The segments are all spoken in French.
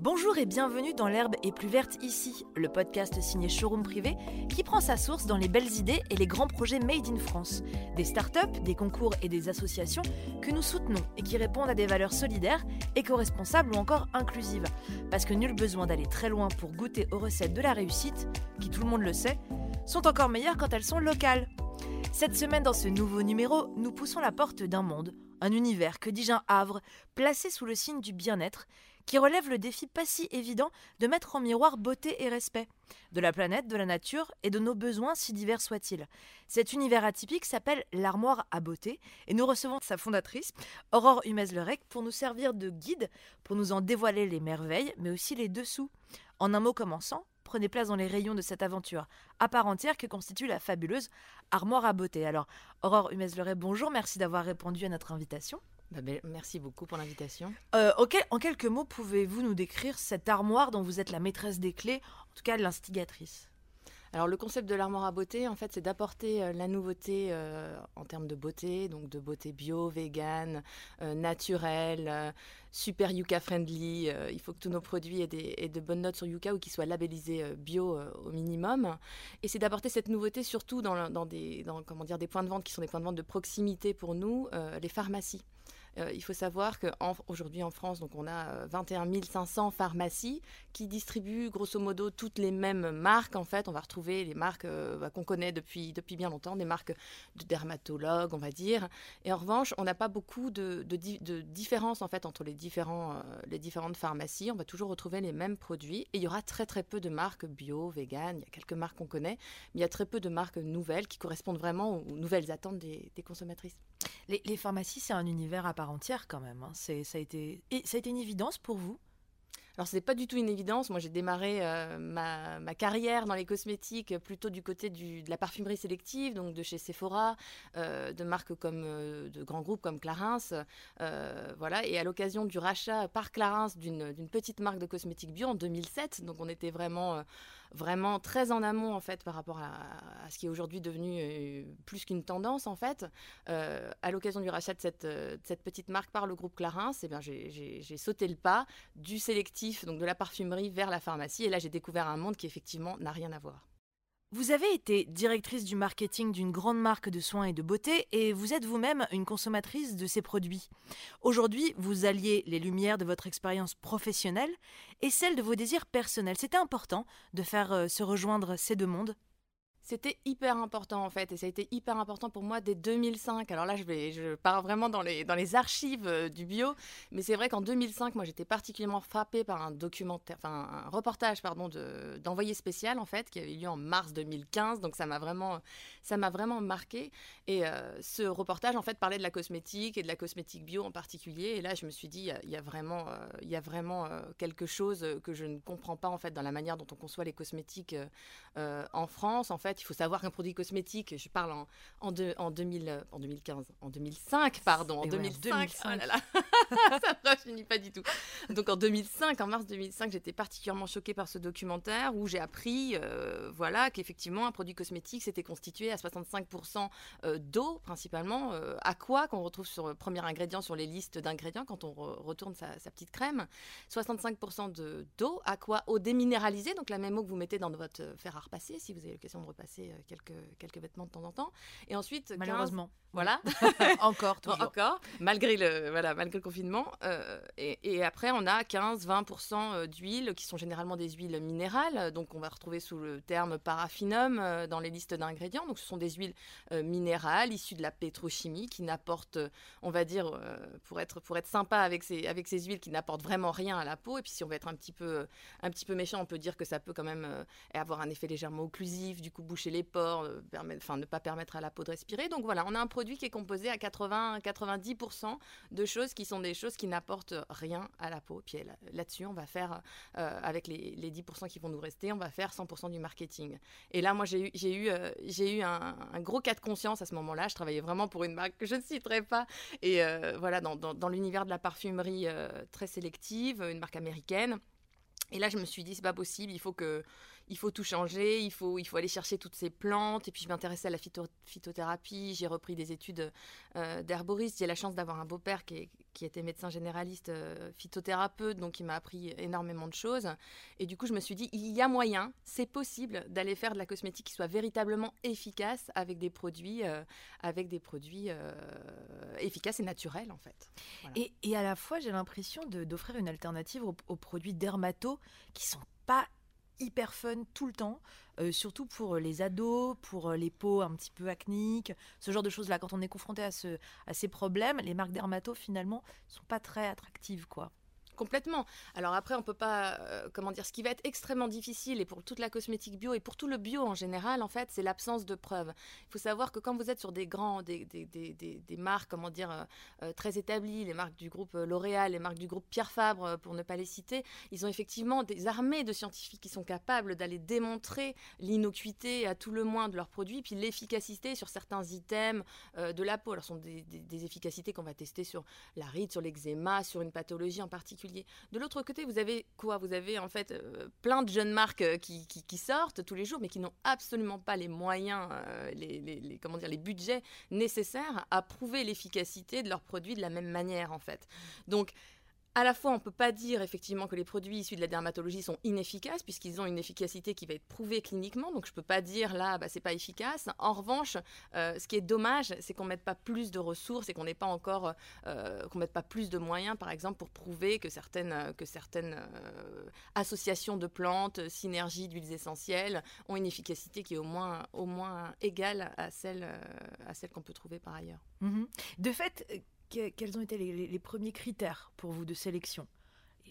Bonjour et bienvenue dans L'herbe est plus verte ici, le podcast signé Showroom Privé qui prend sa source dans les belles idées et les grands projets made in France, des startups, des concours et des associations que nous soutenons et qui répondent à des valeurs solidaires, éco-responsables ou encore inclusives. Parce que nul besoin d'aller très loin pour goûter aux recettes de la réussite, qui tout le monde le sait, sont encore meilleures quand elles sont locales. Cette semaine, dans ce nouveau numéro, nous poussons la porte d'un monde, un univers, que dis-je un havre, placé sous le signe du bien-être qui relève le défi pas si évident de mettre en miroir beauté et respect, de la planète, de la nature et de nos besoins si divers soient-ils. Cet univers atypique s'appelle l'armoire à beauté et nous recevons sa fondatrice, Aurore Humez-Lerec, pour nous servir de guide, pour nous en dévoiler les merveilles, mais aussi les dessous. En un mot commençant, prenez place dans les rayons de cette aventure à part entière que constitue la fabuleuse armoire à beauté. Alors, Aurore Humez-Lerec, bonjour, merci d'avoir répondu à notre invitation. Bah, ben, merci beaucoup pour l'invitation. Euh, en quelques mots, pouvez-vous nous décrire cette armoire dont vous êtes la maîtresse des clés, en tout cas l'instigatrice? Alors le concept de l'armoire à beauté, en fait, c'est d'apporter euh, la nouveauté euh, en termes de beauté, donc de beauté bio, vegan, naturelle, super Yuka friendly. il faut que tous nos produits aient, de bonnes notes sur Yuka ou qu'ils soient labellisés bio au minimum. Et c'est d'apporter cette nouveauté surtout dans, des, comment dire, des points de vente qui sont des points de vente de proximité pour nous, les pharmacies. Euh, il faut savoir qu'aujourd'hui en, France, donc on a 21 euh, 500 pharmacies qui distribuent grosso modo toutes les mêmes marques. En fait, on va retrouver les marques euh, bah, qu'on connaît depuis, depuis bien longtemps, des marques de dermatologues, on va dire. Et en revanche, on n'a pas beaucoup de, de, en fait entre les, différents, les différentes pharmacies. On va toujours retrouver les mêmes produits et il y aura très très peu de marques bio, vegan. Il y a quelques marques qu'on connaît, mais il y a très peu de marques nouvelles qui correspondent vraiment aux nouvelles attentes des, des consommatrices. Les, pharmacies, c'est un univers à part entière quand même. Hein. C'est, ça, a été, ça a été une évidence pour vous? Alors, ce n'est pas du tout une évidence. Moi, j'ai démarré euh, ma, carrière dans les cosmétiques plutôt du côté de la parfumerie sélective, donc de chez Sephora, euh, de marques comme euh, de grands groupes comme Clarins. voilà. Et à l'occasion du rachat par Clarins d'une petite marque de cosmétiques bio en 2007, donc on était vraiment vraiment très en amont en fait par rapport à, ce qui est aujourd'hui devenu euh, plus qu'une tendance en fait. Euh, à l'occasion du rachat de cette, euh, cette, petite marque par le groupe Clarins, eh bien j'ai sauté le pas du sélectif, donc de la parfumerie vers la pharmacie, et là j'ai découvert un monde qui effectivement n'a rien à voir. Vous avez été directrice du marketing d'une grande marque de soins et de beauté et vous êtes vous-même une consommatrice de ces produits. Aujourd'hui, vous alliez les lumières de votre expérience professionnelle et celles de vos désirs personnels. C'était important de faire euh, se rejoindre ces deux mondes c'était hyper important en fait, et ça a été hyper important pour moi dès 2005. Alors là, je, vais, je pars vraiment dans les, dans les archives euh, du bio, mais c'est vrai qu'en 2005, moi j'étais particulièrement frappée par un documentaire, enfin un reportage pardon d'envoyé spécial en fait, qui avait eu lieu en mars 2015, donc ça m'a vraiment, ça vraiment marqué. Et euh, ce reportage en fait parlait de la cosmétique et de la cosmétique bio en particulier, et là je me suis dit, il y, a vraiment, y a vraiment euh, quelque chose que je ne comprends pas en fait dans la manière dont on conçoit les cosmétiques en France. En fait, il faut savoir qu'un produit cosmétique, je parle en, en, en, 2000, en 2015, en 2005, pardon, en 2005. Oh là là. ça ne finit pas du tout. Donc en 2005, en mars 2005, j'étais particulièrement choquée par ce documentaire où j'ai appris euh, voilà, qu'effectivement, un produit cosmétique, s'était constitué à 65% euh, d'eau, principalement. Euh, à quoi qu'on retrouve sur le premier ingrédient sur les listes d'ingrédients quand on retourne sa, petite crème? 65% d'eau. À quoi? Eau déminéralisée, donc la même eau que vous mettez dans votre fer à repasser si vous avez l'occasion de repasser euh, quelques, quelques vêtements de temps en temps. Et ensuite, malheureusement, voilà, encore, toujours. encore, malgré le voilà, malgré le confinement. Euh, et, et, après, on a 15-20% euh, d'huiles qui sont généralement des huiles minérales, donc on va retrouver sous le terme paraffinum dans les listes d'ingrédients. Donc ce sont des huiles minérales issues de la pétrochimie qui n'apportent, on va dire, pour être pour être sympa avec ces avec ces huiles qui n'apportent vraiment rien à la peau. Et puis si on veut être un petit peu un petit peu méchant, on peut dire que ça peut quand même avoir un effet légèrement occlusif, du coup boucher les pores, euh, enfin ne pas permettre à la peau de respirer. Donc voilà, on a un produit qui est composé à 80-90% de choses qui sont des choses qui n'apportent rien à la peau. Puis là-dessus, on va faire, euh, avec les, 10% qui vont nous rester, on va faire 100% du marketing. Et là, moi, j'ai eu, euh, un, gros cas de conscience à ce moment-là. Je travaillais vraiment pour une marque que je ne citerai pas. Et voilà, dans, dans l'univers de la parfumerie très sélective, une marque américaine. Et là, je me suis dit, c'est pas possible, il faut que, il faut tout changer, il faut, il faut aller chercher toutes ces plantes. Et puis je m'intéressais à la phytothérapie, j'ai repris des études euh, d'herboriste. J'ai la chance d'avoir un beau-père qui, était médecin généraliste, euh, phytothérapeute, donc il m'a appris énormément de choses. Et du coup, je me suis dit, il y a moyen, c'est possible d'aller faire de la cosmétique qui soit véritablement efficace avec des produits, euh, avec des produits efficaces et naturels en fait. Et, et, à la fois, j'ai l'impression d'offrir une alternative aux, aux produits dermato qui sont pas hyper fun tout le temps, euh, surtout pour les ados, pour les peaux un petit peu acniques, ce genre de choses-là. Quand on est confronté à, ce, à ces problèmes, les marques dermato finalement sont pas très attractives, quoi. Complètement. Alors après, on peut pas, euh, comment dire, ce qui va être extrêmement difficile et pour toute la cosmétique bio et pour tout le bio en général, en fait, c'est l'absence de preuves. Il faut savoir que quand vous êtes sur des grands, des, des, des, des marques, comment dire, euh, euh, très établies, les marques du groupe L'Oréal, les marques du groupe Pierre Fabre, pour ne pas les citer, ils ont effectivement des armées de scientifiques qui sont capables d'aller démontrer l'innocuité à tout le moins de leurs produits, puis l'efficacité sur certains items de la peau. Alors, ce sont des, efficacités qu'on va tester sur la ride, sur l'eczéma, sur une pathologie en particulier de l'autre côté, vous avez quoi? Vous avez en fait euh, plein de jeunes marques euh, qui, sortent tous les jours, mais qui n'ont absolument pas les moyens, euh, les, comment dire, les budgets nécessaires à prouver l'efficacité de leurs produits de la même manière en fait. Donc à la fois, on ne peut pas dire effectivement que les produits issus de la dermatologie sont inefficaces, puisqu'ils ont une efficacité qui va être prouvée cliniquement. Donc, je ne peux pas dire là, bah, c'est pas efficace. En revanche, euh, ce qui est dommage, c'est qu'on ne mette pas plus de ressources et qu'on n'ait pas encore, euh, qu'on mette pas plus de moyens, par exemple, pour prouver que certaines, que certaines euh, associations de plantes, synergies d'huiles essentielles, ont une efficacité qui est au moins, au moins égale à celle, à celle qu'on peut trouver par ailleurs. Mm-hmm. De fait, quels ont été les, premiers critères pour vous de sélection?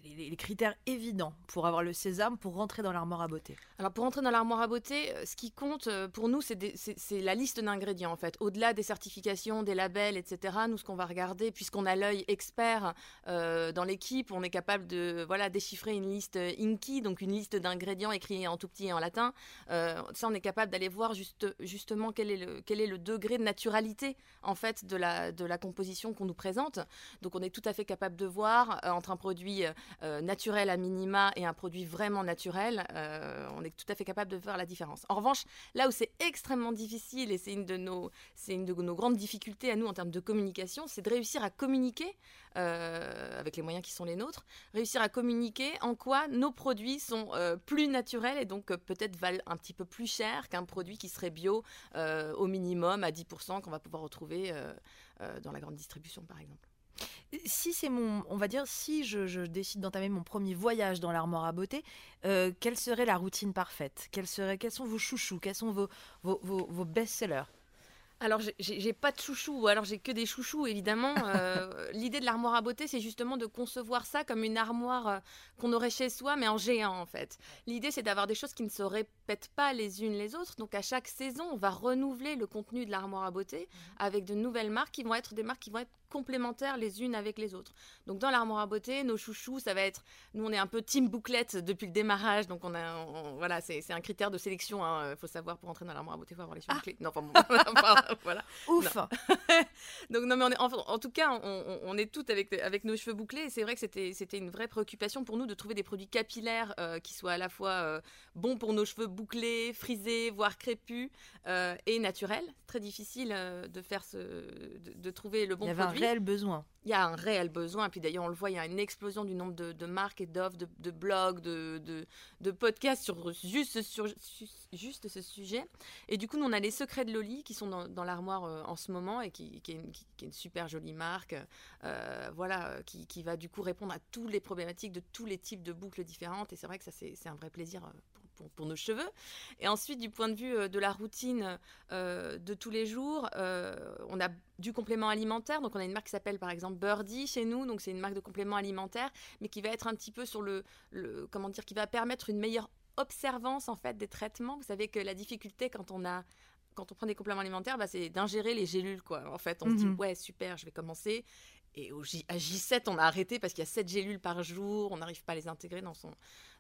Les, critères évidents pour avoir le sésame pour rentrer dans l'armoire à beauté Alors pour rentrer dans l'armoire à beauté, euh, ce qui compte euh, pour nous, c'est la liste d'ingrédients en fait. Au-delà des certifications, des labels, etc. Nous, ce qu'on va regarder, puisqu'on a l'œil expert euh, dans l'équipe, on est capable de voilà déchiffrer une liste Inky, donc une liste d'ingrédients écrits en tout petit et en latin. ça, on est capable d'aller voir juste, justement quel est, le, quel est le degré de naturalité en fait de la, de la composition qu'on nous présente. Donc on est tout à fait capable de voir entre un produit euh, naturel à minima et un produit vraiment naturel, euh, on est tout à fait capable de voir la différence. En revanche, là où c'est extrêmement difficile, et c'est une, de nos, une de nos grandes difficultés à nous en termes de communication, c'est de réussir à communiquer euh, avec les moyens qui sont les nôtres, réussir à communiquer en quoi nos produits sont plus naturels et donc peut-être valent un petit peu plus cher qu'un produit qui serait bio au minimum à 10% qu'on va pouvoir retrouver dans la grande distribution par exemple. Si c'est mon, on va dire, si je, décide d'entamer mon premier voyage dans l'armoire à beauté, euh, quelle serait la routine parfaite? Quels, seraient, quels sont vos chouchous? Quels sont vos, vos, vos best-sellers? Alors, j'ai pas de chouchou, ou alors j'ai que des chouchous, évidemment. Euh, l'idée de l'armoire à beauté, c'est justement de concevoir ça comme une armoire euh, qu'on aurait chez soi, mais en géant, en fait. L'idée, c'est d'avoir des choses qui ne se répètent pas les unes les autres. Donc, à chaque saison, on va renouveler le contenu de l'armoire à beauté mmh. avec de nouvelles marques qui vont être des marques qui vont être complémentaires les unes avec les autres. Donc, dans l'armoire à beauté, nos chouchous, ça va être. Nous, on est un peu team bouclette depuis le démarrage. Donc, on a. voilà, c'est un critère de sélection. Il hein. faut savoir, pour entrer dans l'armoire à beauté, il faut avoir les cheveux ah. Non, enfin, bon, voilà. Ouf. Donc non, mais on est, en, tout cas, on, est toutes avec avec nos cheveux bouclés. Et c'est vrai que c'était c'était une vraie préoccupation pour nous de trouver des produits capillaires euh, qui soient à la fois euh, bons pour nos cheveux bouclés, frisés, voire crépus euh, et naturels. Très difficile de faire ce, de, trouver le bon produit. Il y avait un réel besoin il y a un réel besoin. Puis d'ailleurs, on le voit, il y a une explosion du nombre de, marques et d'offres, de, blogs, de, de, podcasts sur juste, sur juste ce sujet. Et du coup, nous, on a les secrets de Loli qui sont dans, l'armoire euh, en ce moment et qui, est une, super jolie marque. Euh, voilà, qui, va du coup répondre à toutes les problématiques de tous les types de boucles différentes. Et c'est vrai que ça, c'est un vrai plaisir pour, nos cheveux. Et ensuite, du point de vue euh, de la routine euh, de tous les jours, euh, on a du complément alimentaire. Donc, on a une marque qui s'appelle par exemple Birdie chez nous. Donc, c'est une marque de complément alimentaire, mais qui va être un petit peu sur le, le comment dire, qui va permettre une meilleure observance en fait des traitements. Vous savez que la difficulté quand on a quand on prend des compléments alimentaires, bah, c'est d'ingérer les gélules. Quoi. En fait, on se dit, mhm. ouais, super, je vais commencer. Et au J, à J7, on a arrêté parce qu'il y a 7 gélules par jour, on n'arrive pas à les intégrer dans, son,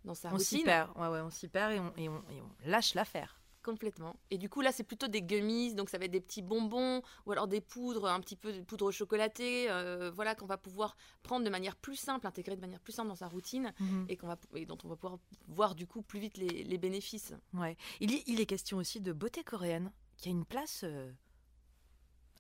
dans sa on routine. S'y perd. Ouais, ouais, on s'y perd et on, et on, et on lâche l'affaire. Complètement. Et du coup, là, c'est plutôt des gummies, donc ça va être des petits bonbons ou alors des poudres, un petit peu de poudre chocolatée, euh, voilà, qu'on va pouvoir prendre de manière plus simple, intégrer de manière plus simple dans sa routine Mhm. et, qu'on va, et dont on va pouvoir voir du coup plus vite les, les bénéfices. Ouais. Il, y- il est question aussi de beauté coréenne, qui a une place euh,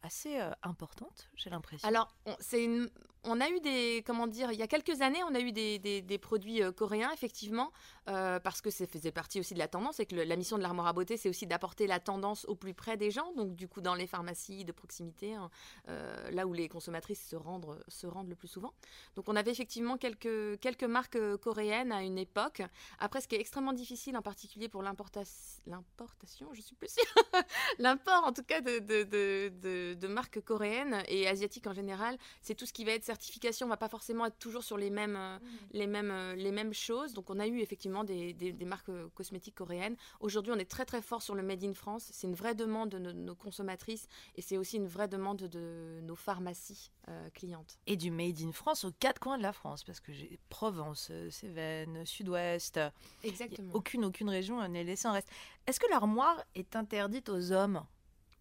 assez euh, importante, j'ai l'impression. Alors, c'est une- on a eu des, comment dire, il y a quelques années, on a eu des, des- produits euh, coréens, effectivement, euh, parce que ça faisait partie aussi de la tendance, et que la mission de l'armoire à beauté, c'est aussi d'apporter la tendance au plus près des gens, donc du coup dans les pharmacies de proximité, hein, euh, là où les consommatrices se rendent, se rendent le plus souvent. Donc on avait effectivement quelques, quelques marques coréennes à une époque. Après, ce qui est extrêmement difficile, en particulier pour l'importation, je suis plus sûre, l'import en tout cas de, de, de- de- de marques coréennes et asiatiques en général, c'est tout ce qui va être certification. On va pas forcément être toujours sur les mêmes, euh, les mêmes, euh, les mêmes choses. Donc on a eu effectivement des, des- des marques euh, cosmétiques coréennes. Aujourd'hui, on est très très fort sur le Made in France. C'est une vraie demande de nos, nos consommatrices et c'est aussi une vraie demande de nos pharmacies euh, clientes. Et du Made in France aux quatre coins de la France, parce que j'ai Provence, Cévennes, Sud-Ouest, Exactement. aucune, aucune région n'est laissée en reste. Est-ce que l'armoire est interdite aux hommes?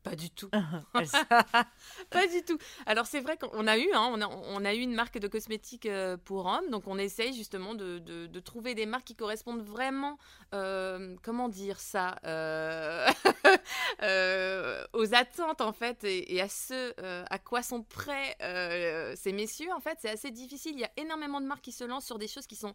Pas du tout. Elle- Pas du tout. Alors c'est vrai qu'on a eu, hein, on, a, on a eu une marque de cosmétiques euh, pour hommes, donc on essaye justement de, de- de trouver des marques qui correspondent vraiment, euh, comment dire ça, euh, euh, aux attentes en fait et, et à ce à quoi sont prêts ces messieurs. En fait, c'est assez difficile. Il y a énormément de marques qui se lancent sur des choses qui sont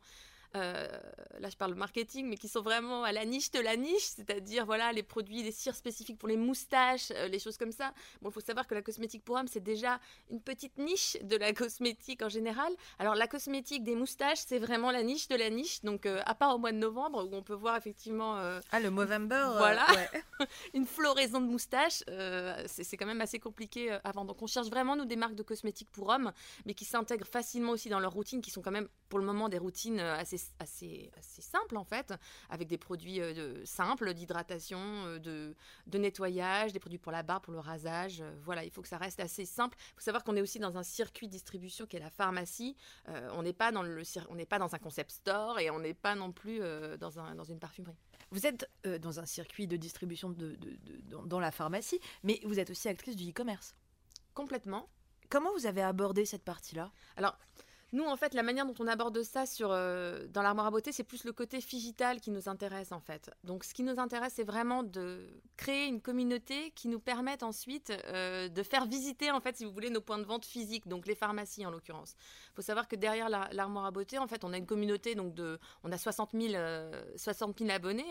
là je parle marketing, mais qui sont vraiment à la niche de la niche, c'est-à-dire voilà les produits, les cires spécifiques pour les moustaches, euh, les choses comme ça. Bon, il faut savoir que la cosmétique pour hommes, c'est déjà une petite niche de la cosmétique en général. Alors la cosmétique des moustaches, c'est vraiment la niche de la niche, donc euh, à part au mois de novembre où on peut voir effectivement euh, Ah, le Movember euh, Voilà. ouais. une floraison de moustaches, euh, c'est quand même assez compliqué euh, avant. Donc on cherche vraiment nous des marques de cosmétiques pour hommes, mais qui s'intègrent facilement aussi dans leurs routines, qui sont quand même pour le moment des routines euh, assez, assez, assez simples en fait, avec des produits euh, simples d'hydratation, euh, de, de nettoyage, des produits pour la barbe, pour le rasage. euh, voilà, il faut que ça reste assez simple. Il faut savoir qu'on est aussi dans un circuit de distribution qui est la pharmacie. Euh, on n'est pas dans le on n'est pas dans un concept store et on n'est pas non plus euh, dans, un, dans une parfumerie. Vous êtes dans un circuit de distribution de, de- de- dans, dans la pharmacie, mais vous êtes aussi actrice du e-commerce. Complètement. Comment vous avez abordé cette partie-là? Alors, nous, en fait, la manière dont on aborde ça sur, euh, dans l'armoire à beauté, c'est plus le côté digital qui nous intéresse, en fait. Donc, ce qui nous intéresse, c'est vraiment de créer une communauté qui nous permette ensuite euh, de faire visiter, en fait, si vous voulez, nos points de vente physiques, donc les pharmacies, en l'occurrence. Il faut savoir que derrière la- l'armoire à beauté, en fait, on a une communauté, donc de, on a 60 000, euh, 60 000 abonnés,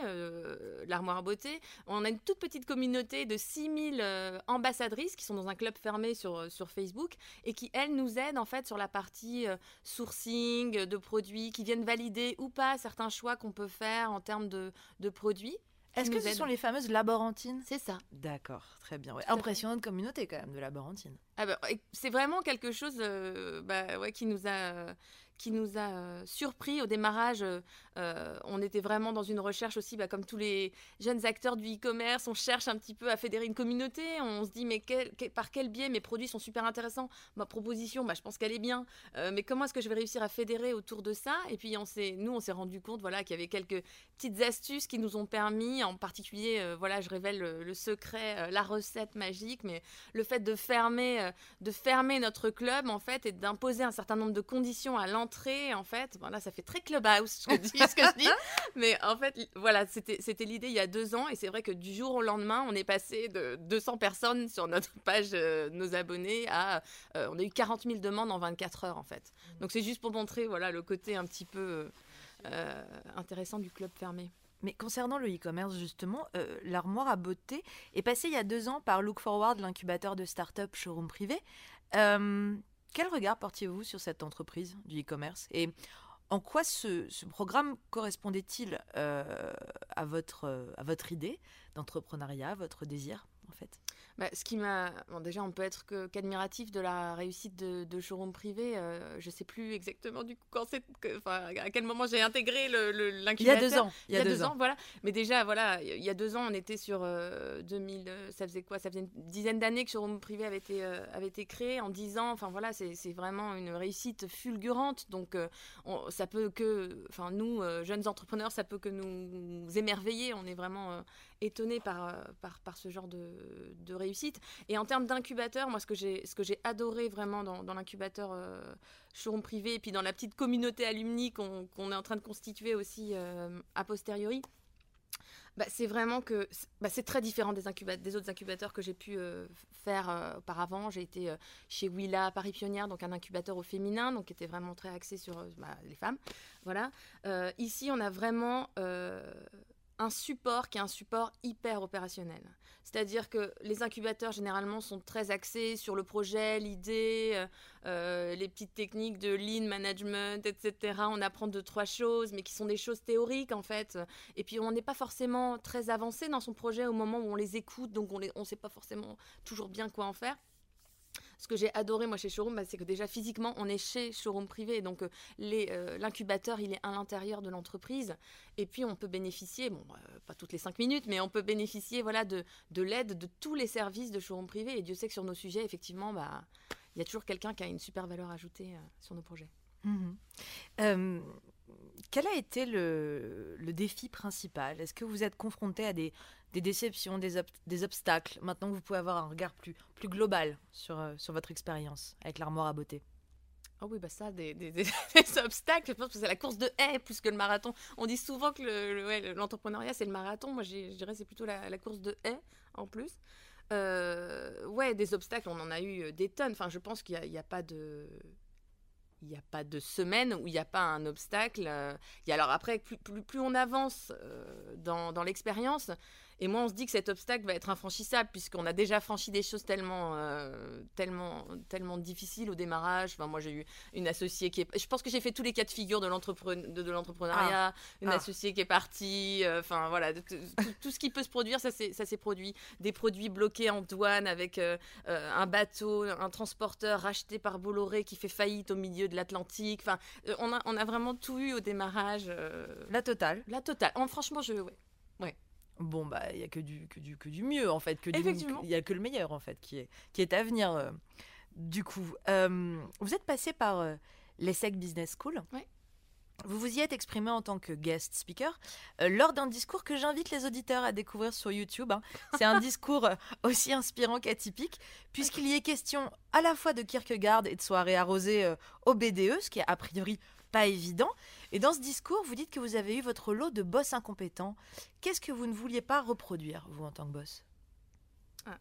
l'armoire à beauté. On a une toute petite communauté de 6 000 euh, ambassadrices qui sont dans un club fermé sur, sur Facebook et qui, elles, nous aident, en fait, sur la partie... sourcing de produits qui viennent valider ou pas certains choix qu'on peut faire en termes de, de produits. Est-ce que ce sont les fameuses laborantines? C'est ça. D'accord, très bien. ouais. Impressionnante communauté quand même de laborantines. Ah bah, c'est vraiment quelque chose euh, bah, ouais, qui nous a, qui nous a euh, surpris au démarrage. euh, euh, on était vraiment dans une recherche aussi, bah, comme tous les jeunes acteurs du e-commerce, on cherche un petit peu à fédérer une communauté. On se dit, mais par quel biais mes produits sont super intéressants Ma proposition, bah, je pense qu'elle est bien. Mais comment est-ce que je vais réussir à fédérer autour de ça? Et puis, on nous, on s'est rendu compte voilà, qu'il y avait quelques petites astuces qui nous ont permis, en particulier, voilà, je révèle le, secret, la recette magique, mais le fait de fermer, de fermer notre club en fait et d'imposer un certain nombre de conditions à l'entrée en fait. Voilà, ça fait très clubhouse ce que, je dis, ce que je dis, mais en fait, voilà, c'était c'était l'idée il y a deux ans et c'est vrai que du jour au lendemain, on est passé de 200 personnes sur notre page, euh, nos abonnés, à euh, on a eu 40 000 demandes en 24 heures en fait. Donc c'est juste pour montrer voilà le côté un petit peu euh, intéressant du club fermé. Mais concernant le e-commerce, justement, euh, l'armoire à beauté est passée il y a deux ans par Look Forward, l'incubateur de start-up showroom privé. Euh, quel regard portiez-vous sur cette entreprise du e-commerce Et en quoi ce, programme correspondait-il euh, à, votre, euh, à votre idée d'entrepreneuriat, votre désir, en fait? Bah, ce qui m'a. Bon, déjà, on peut être qu'admiratif de la réussite de, de showroom privé. Euh, je sais plus exactement du coup quand c'est, enfin, à quel moment j'ai intégré l'incubateur. Il y a deux ans. Il y a, deux, ans. voilà. Mais déjà, voilà, il y a deux ans, on était sur 2000. Euh, euh, ça faisait quoi? Ça faisait une dizaine d'années que showroom privé avait été avait été créé. En dix ans, enfin voilà, c'est vraiment une réussite fulgurante. Donc, ça peut que, enfin, nous, jeunes entrepreneurs, ça peut que nous émerveiller. On est vraiment étonnés par, par, par ce genre de, de réussite et en termes d'incubateur, moi, ce que j'ai, adoré vraiment dans, l'incubateur euh, showroom privé et puis dans la petite communauté alumni qu'on, est en train de constituer aussi euh, a posteriori, bah, c'est vraiment que bah, c'est très différent des, autres incubateurs que j'ai pu euh, faire euh, auparavant. J'ai été chez Willa Paris Pionnière, donc un incubateur au féminin, donc qui était vraiment très axé sur bah, les femmes. Voilà. ici, on a vraiment un support qui est un support hyper opérationnel. C'est-à-dire que les incubateurs, généralement, sont très axés sur le projet, l'idée, euh, euh, les petites techniques de lean management, etc. On apprend deux, trois choses, mais qui sont des choses théoriques, en fait. Et puis, on n'est pas forcément très avancé dans son projet au moment où on les écoute, donc on ne sait pas forcément toujours bien quoi en faire ce que j'ai adoré moi chez Showroom, bah, c'est que déjà physiquement, on est chez Showroom privé, donc euh, euh, l'incubateur, il est à l'intérieur de l'entreprise, et puis on peut bénéficier, bon, euh, pas toutes les cinq minutes, mais on peut bénéficier voilà de, de l'aide de tous les services de Showroom privé, et Dieu sait que sur nos sujets, effectivement, bah, il y a toujours quelqu'un qui a une super valeur ajoutée sur nos projets. Mmh quel a été le, le défi principal? Est-ce que vous êtes confronté à des, des déceptions, des, obstacles Maintenant vous pouvez avoir un regard plus, global sur, euh, sur votre expérience avec l'armoire à beauté. Ah oui, bah ça, des, obstacles, je pense que c'est la course de haie plus que le marathon. On dit souvent que l'entrepreneuriat, c'est le marathon. Moi, je dirais c'est plutôt la, course de haie en plus. Euh, ouais, des obstacles, on en a eu euh, des tonnes. Enfin, je pense qu'il n'y a, pas de semaine où il n'y a pas un obstacle. Euh. Et alors après, plus, plus, on avance dans l'expérience, et moi, on se dit que cet obstacle va être infranchissable puisqu'on a déjà franchi des choses tellement, euh, tellement, tellement difficiles au démarrage. Enfin, moi, j'ai eu une associée qui est. Je pense que j'ai fait tous les cas de figure de l'entrepreneuriat. Ah. Une ah. associée qui est partie. Euh, enfin, voilà. Tout, ce qui peut se produire, ça s'est produit. Des produits bloqués en douane avec euh, un bateau, un transporteur racheté par Bolloré qui fait faillite au milieu de l'Atlantique. Enfin, on, a, on a vraiment tout eu au démarrage. La totale. La totale. franchement, je. Ouais. ouais bon bah il y a que du que du que du mieux en fait que il y a que le meilleur en fait qui est qui est à venir euh, du coup euh, vous êtes passé par euh, l'ESSEC Business School oui. Vous vous y êtes exprimé en tant que guest speaker lors d'un discours que j'invite les auditeurs à découvrir sur YouTube. Hein. C'est un discours aussi inspirant qu'atypique, puisqu'il y est question à la fois de Kierkegaard et de soirée arrosée au BDE, ce qui est a priori pas évident. Et dans ce discours, vous dites que vous avez eu votre lot de boss incompétents. Qu'est-ce que vous ne vouliez pas reproduire, vous, en tant que boss? Ah,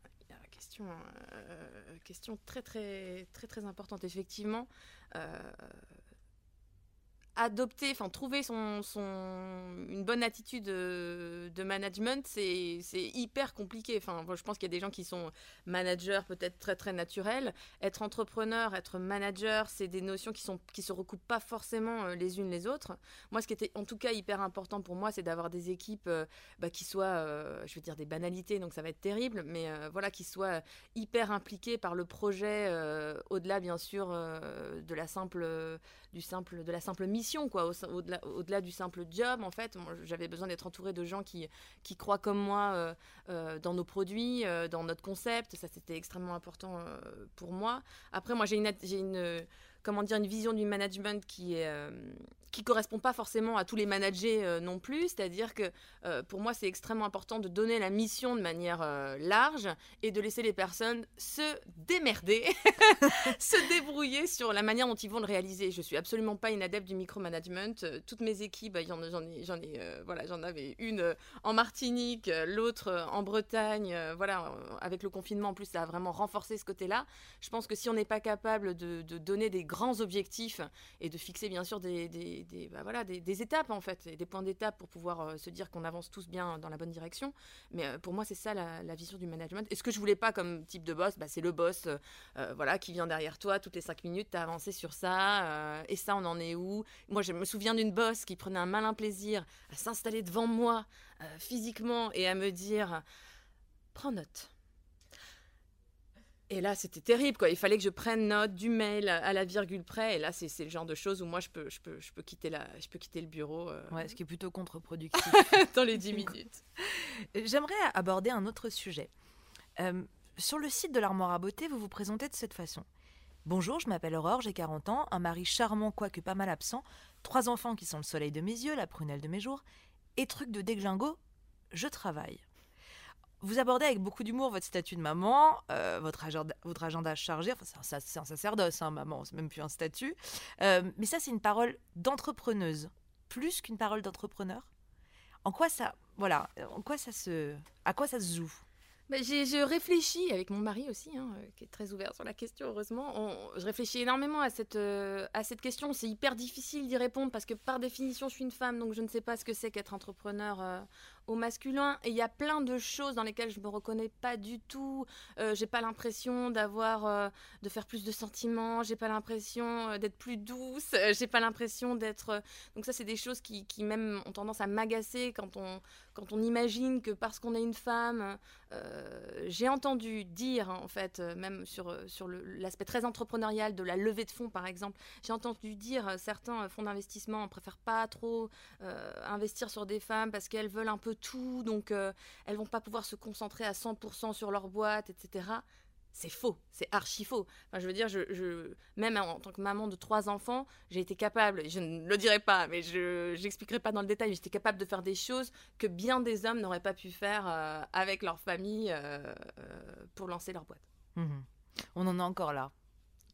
question, euh, question très, très, très, très importante. Effectivement, euh, adopter, enfin trouver son, son, une bonne attitude de, de management, c'est hyper compliqué. Enfin, je pense qu'il y a des gens qui sont managers peut-être très très naturels. Être entrepreneur, être manager, c'est des notions qui sont qui se recoupent pas forcément euh, les unes les autres. Moi, ce qui était en tout cas hyper important pour moi, c'est d'avoir des équipes euh, bah, qui soient, euh, je veux dire des banalités, donc ça va être terrible, mais voilà, qui soient hyper impliquées par le projet, au-delà bien sûr de la simple du simple de la simple mission quoi, au-delà au delà du simple job, en fait. J'avais besoin d'être entourée de gens qui, qui croient comme moi euh, euh, dans nos produits, euh, dans notre concept. Ça, c'était extrêmement important pour moi. Après, moi, j'ai une, une, comment dire, une vision du management qui est qui correspond pas forcément à tous les managers euh, non plus. C'est-à-dire que euh, pour moi, c'est extrêmement important de donner la mission de manière euh, large et de laisser les personnes se démerder, se débrouiller sur la manière dont ils vont le réaliser. Je suis absolument pas une adepte du micromanagement. toutes mes équipes, bah, j'en ai, j'en ai, voilà, j'en avais une en Martinique, l'autre en Bretagne. voilà, avec le confinement en plus, ça a vraiment renforcé ce côté-là. Je pense que si on n'est pas capable de, donner des grands objectifs et de fixer bien sûr des des, bah voilà, des, étapes en fait, des points d'étape pour pouvoir euh, se dire qu'on avance tous bien dans la bonne direction. Mais euh, pour moi, c'est ça la, vision du management. Et ce que je voulais pas comme type de boss, bah, c'est le boss euh, voilà, qui vient derrière toi toutes les cinq minutes, tu as avancé sur ça, et ça, on en est où? Moi, je me souviens d'une boss qui prenait un malin plaisir à s'installer devant moi physiquement et à me dire prends note Et là, c'était terrible, quoi. Il fallait que je prenne note du mail à la virgule près. Et là, c'est le genre de choses où moi, je peux, je peux, je peux, quitter, la, je peux quitter le bureau. Euh, ouais, ce qui est plutôt contre-productif. dans les 10 minutes. J'aimerais aborder un autre sujet. Euh, sur le site de l'Armoire à beauté, vous vous présentez de cette façon. Bonjour, je m'appelle Aurore, j'ai 40 ans, un mari charmant quoique pas mal absent, trois enfants qui sont le soleil de mes yeux, la prunelle de mes jours, et truc de déglingo, je travaille. Vous abordez avec beaucoup d'humour votre statut de maman, euh, votre, agenda, chargé. Enfin, c'est un, sacerdoce, hein, maman, c'est même plus un statut. Euh, mais ça, c'est une parole d'entrepreneuse, plus qu'une parole d'entrepreneur. En quoi ça, voilà, en quoi ça se, à quoi ça se joue? Bah, je réfléchis avec mon mari aussi, hein, euh, qui est très ouvert sur la question, heureusement. je réfléchis énormément à cette, à cette question. C'est hyper difficile d'y répondre parce que par définition, je suis une femme, donc je ne sais pas ce que c'est qu'être entrepreneur au masculin. Et il y a plein de choses dans lesquelles je me reconnais pas du tout. Euh, j'ai pas l'impression d'avoir euh, de faire plus de sentiments, j'ai pas l'impression euh, d'être plus douce, j'ai pas l'impression d'être donc ça c'est des choses qui, qui, même ont tendance à m'agacer quand on quand on imagine que parce qu'on est une femme, j'ai entendu dire en fait même sur sur l'aspect très entrepreneurial de la levée de fonds par exemple, j'ai entendu dire certains fonds d'investissement préfèrent pas trop investir sur des femmes parce qu'elles veulent un peu tout, donc euh, elles vont pas pouvoir se concentrer à 100% sur leur boîte, etc. C'est faux, c'est archi faux. Enfin, je veux dire, je, même en tant que maman de trois enfants, j'ai été capable, je ne le dirai pas, mais je n'expliquerai pas dans le détail, j'étais capable de faire des choses que bien des hommes n'auraient pas pu faire euh, avec leur famille euh, pour lancer leur boîte. Mmh On en est encore là.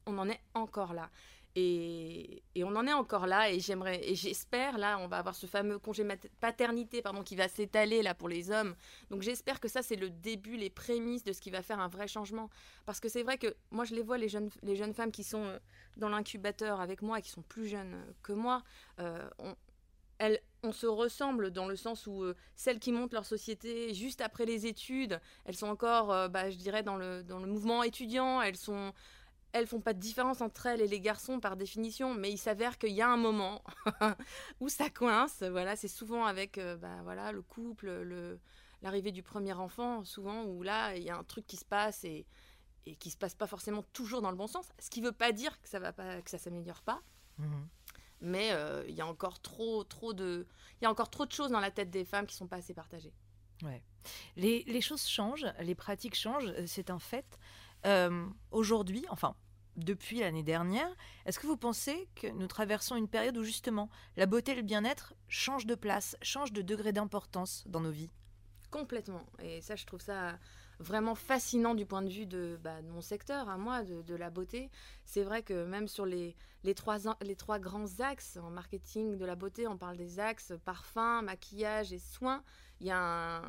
On en est encore là. Et, on en est encore là et j'aimerais et j'espère là on va avoir ce fameux congé paternité pardon qui va s'étaler là pour les hommes. Donc j'espère que ça c'est le début les prémices de ce qui va faire un vrai changement. Parce que c'est vrai que moi je les vois les jeunes les jeunes femmes qui sont euh, dans l'incubateur avec moi et qui sont plus jeunes que moi euh, on, elles, on se ressemble dans le sens où euh, celles qui montent leur société juste après les études, elles sont encore, bah, je dirais, dans le, dans le mouvement étudiant, elles sont elles font pas de différence entre elles et les garçons par définition, mais il s'avère qu'il y a un moment où ça coince. Voilà, c'est souvent avec euh, bah, voilà, le couple, le, l'arrivée du premier enfant, souvent où là il y a un truc qui se passe et, et qui se passe pas forcément toujours dans le bon sens. Ce qui veut pas dire que ça va pas, que ça s'améliore pas. Mhm. Mais euh, il y a encore trop, trop de, il y a encore trop de choses dans la tête des femmes qui sont pas assez partagées. Ouais. Les, les choses changent, les pratiques changent, c'est un fait. Euh, aujourd'hui, enfin depuis l'année dernière. Est-ce que vous pensez que nous traversons une période où justement la beauté et le bien-être changent de place, changent de degré d'importance dans nos vies? Complètement. Et ça, je trouve ça vraiment fascinant du point de vue de, bah, mon secteur, à moi, de, la beauté. C'est vrai que même sur les, trois, les trois grands axes en marketing de la beauté, on parle des axes parfum, maquillage et soins y a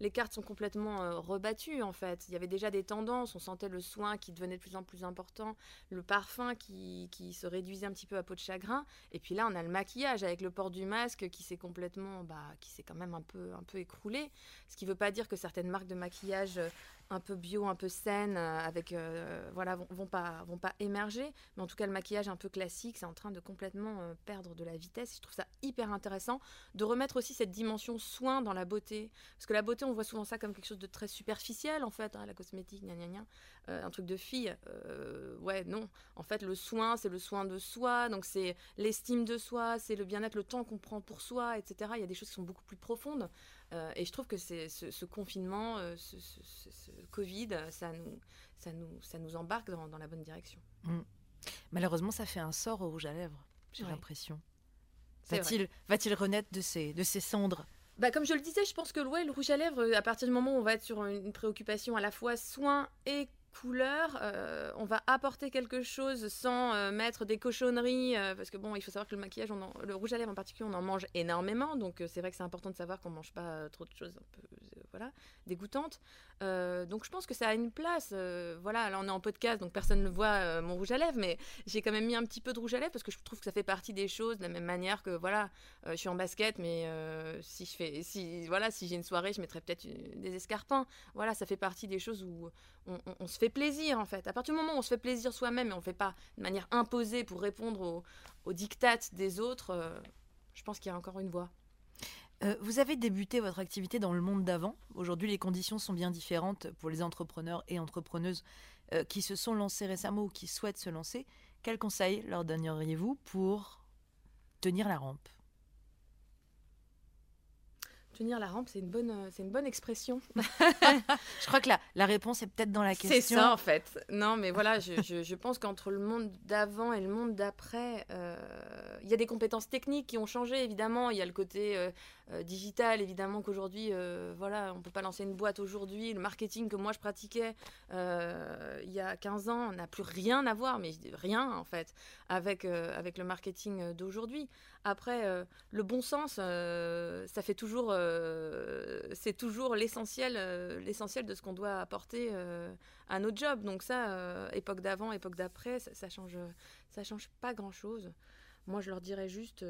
les cartes sont complètement euh, rebattues en fait. Il y avait déjà des tendances, on sentait le soin qui devenait de plus en plus important, le parfum qui, qui se réduisait un petit peu à peau de chagrin, et puis là on a le maquillage avec le port du masque qui s'est complètement, bah, qui s'est quand même un peu, un peu écroulé. Ce qui ne veut pas dire que certaines marques de maquillage euh, un peu bio, un peu saine, euh, avec euh, voilà, vont, vont, pas vont pas émerger. Mais en tout cas, le maquillage un peu classique, c'est en train de complètement euh, perdre de la vitesse. Je trouve ça hyper intéressant de remettre aussi cette dimension soin dans la beauté, parce que la beauté, on voit souvent ça comme quelque chose de très superficiel en fait, hein, la cosmétique, gna un truc de fille. ouais, non. En fait, le soin, c'est le soin de soi, donc c'est l'estime de soi, c'est le bien-être, le temps qu'on prend pour soi, etc. Il y a des choses qui sont beaucoup plus profondes. Euh, et je trouve que c'est ce, confinement, euh, ce, Covid, ça nous, ça nous, ça nous embarque dans, dans la bonne direction. Mm. Malheureusement, ça fait un sort au rouge à lèvres, j'ai l'impression. Va-t-il va renaître de ses, de ses cendres? Bah, comme je le disais, je pense que ouais, le rouge à lèvres, à partir du moment où on va être sur une préoccupation à la fois soin et couleur, euh, on va apporter quelque chose sans euh, mettre des cochonneries, euh, parce que bon, il faut savoir que le maquillage, le rouge à lèvres en particulier, on en mange énormément, donc c'est vrai que c'est important de savoir qu'on mange pas trop de choses voilà, dégoûtantes. donc je pense que ça a une place. voilà, là on est en podcast, donc personne ne voit mon rouge à lèvres, mais j'ai quand même mis un petit peu de rouge à lèvres parce que je trouve que ça fait partie des choses de la même manière que voilà, je suis en basket, mais si je fais, si voilà, si j'ai une soirée, je mettrais peut-être des escarpins. Voilà, ça fait partie des choses où on, se fait plaisir en fait. À partir du moment où on se fait plaisir soi-même et on ne fait pas de manière imposée pour répondre aux, aux dictates des autres, euh, je pense qu'il y a encore une voie. Euh, vous avez débuté votre activité dans le monde d'avant. Aujourd'hui, les conditions sont bien différentes pour les entrepreneurs et entrepreneuses euh, qui se sont lancés récemment ou qui souhaitent se lancer, quels conseils leur donneriez-vous pour tenir la rampe? Tenir la rampe, c'est une bonne, c'est une bonne expression. je crois que la, la réponse est peut-être dans la question. C'est ça en fait. Non, mais voilà, je, je, je pense qu'entre le monde d'avant et le monde d'après, euh, il y a des compétences techniques qui ont changé évidemment. Il y a le côté euh, euh, digital évidemment qu'aujourd'hui, voilà, on peut pas lancer une boîte aujourd'hui. Le marketing que moi je pratiquais il y a 15 ans n'a plus rien à voir, mais rien en fait, avec avec le marketing d'aujourd'hui. Après, le bon sens, ça fait toujours euh, c'est toujours l'essentiel, euh, l'essentiel de ce qu'on doit apporter euh, à notre job. Donc ça, époque d'avant, époque d'après, ça, ça, change, ça change pas grand chose. Moi, je leur dirais juste,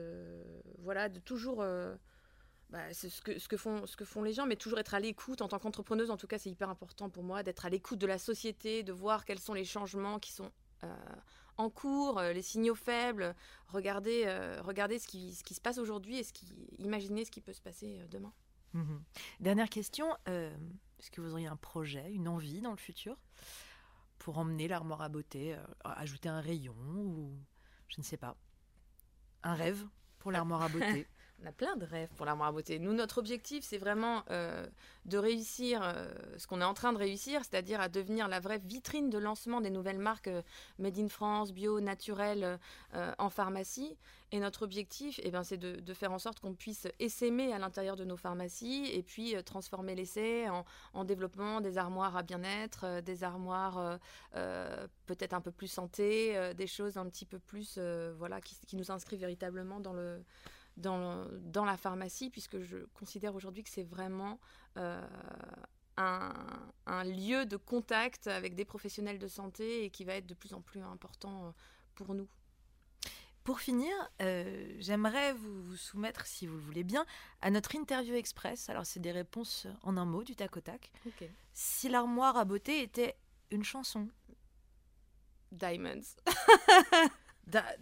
voilà, de toujours. Bah, c'est ce que, ce, que font, ce que font les gens, mais toujours être à l'écoute. En tant qu'entrepreneuse, en tout cas, c'est hyper important pour moi d'être à l'écoute de la société, de voir quels sont les changements qui sont en cours, les signaux faibles, regarder, regarder ce, qui, ce qui se passe aujourd'hui et ce qui, imaginer ce qui peut se passer demain. Mhm. Dernière question, est-ce que vous auriez un projet, une envie dans le futur pour emmener l'armoire à beauté, ajouter un rayon ou je ne sais pas, un rêve pour l'armoire à beauté? on a plein de rêves pour l'armoire à beauté. Nous, notre objectif, c'est vraiment euh, de réussir euh, ce qu'on est en train de réussir, c'est-à-dire à devenir la vraie vitrine de lancement des nouvelles marques euh, Made in France, bio, naturel, en pharmacie. Et notre objectif, eh ben, c'est de, faire en sorte qu'on puisse essaimer à l'intérieur de nos pharmacies et puis transformer l'essai en, en, développement des armoires à bien-être, des armoires peut-être un peu plus santé, des choses un petit peu plus voilà, qui, qui nous inscrivent véritablement dans le dans, dans la pharmacie, puisque je considère aujourd'hui que c'est vraiment euh, un, un, lieu de contact avec des professionnels de santé et qui va être de plus en plus important euh, pour nous. Pour finir, euh, j'aimerais vous, soumettre, si vous le voulez bien, à notre interview express. Alors, c'est des réponses en un mot, du tac au tac. Si l'armoire à beauté était une chanson Diamonds.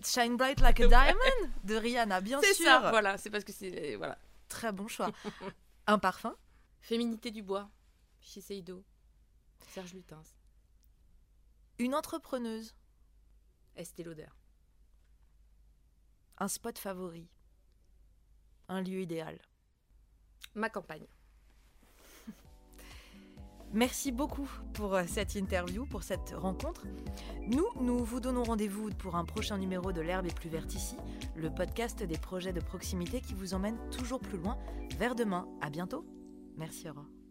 Shine Bright Like a Diamond de Rihanna, bien sûr. C'est ça, voilà, c'est parce que c'est. Voilà. Très bon choix. Un parfum Féminité du bois, Shiseido, Serge Lutens. Une entrepreneuse Estée Lauder. Un spot favori Un lieu idéal Ma campagne. Merci beaucoup pour euh, cette interview, pour cette rencontre. Nous, nous vous donnons rendez-vous pour un prochain numéro de L'herbe est plus verte ici, le podcast des projets de proximité qui vous emmène toujours plus loin vers demain. À bientôt. Merci Aurore.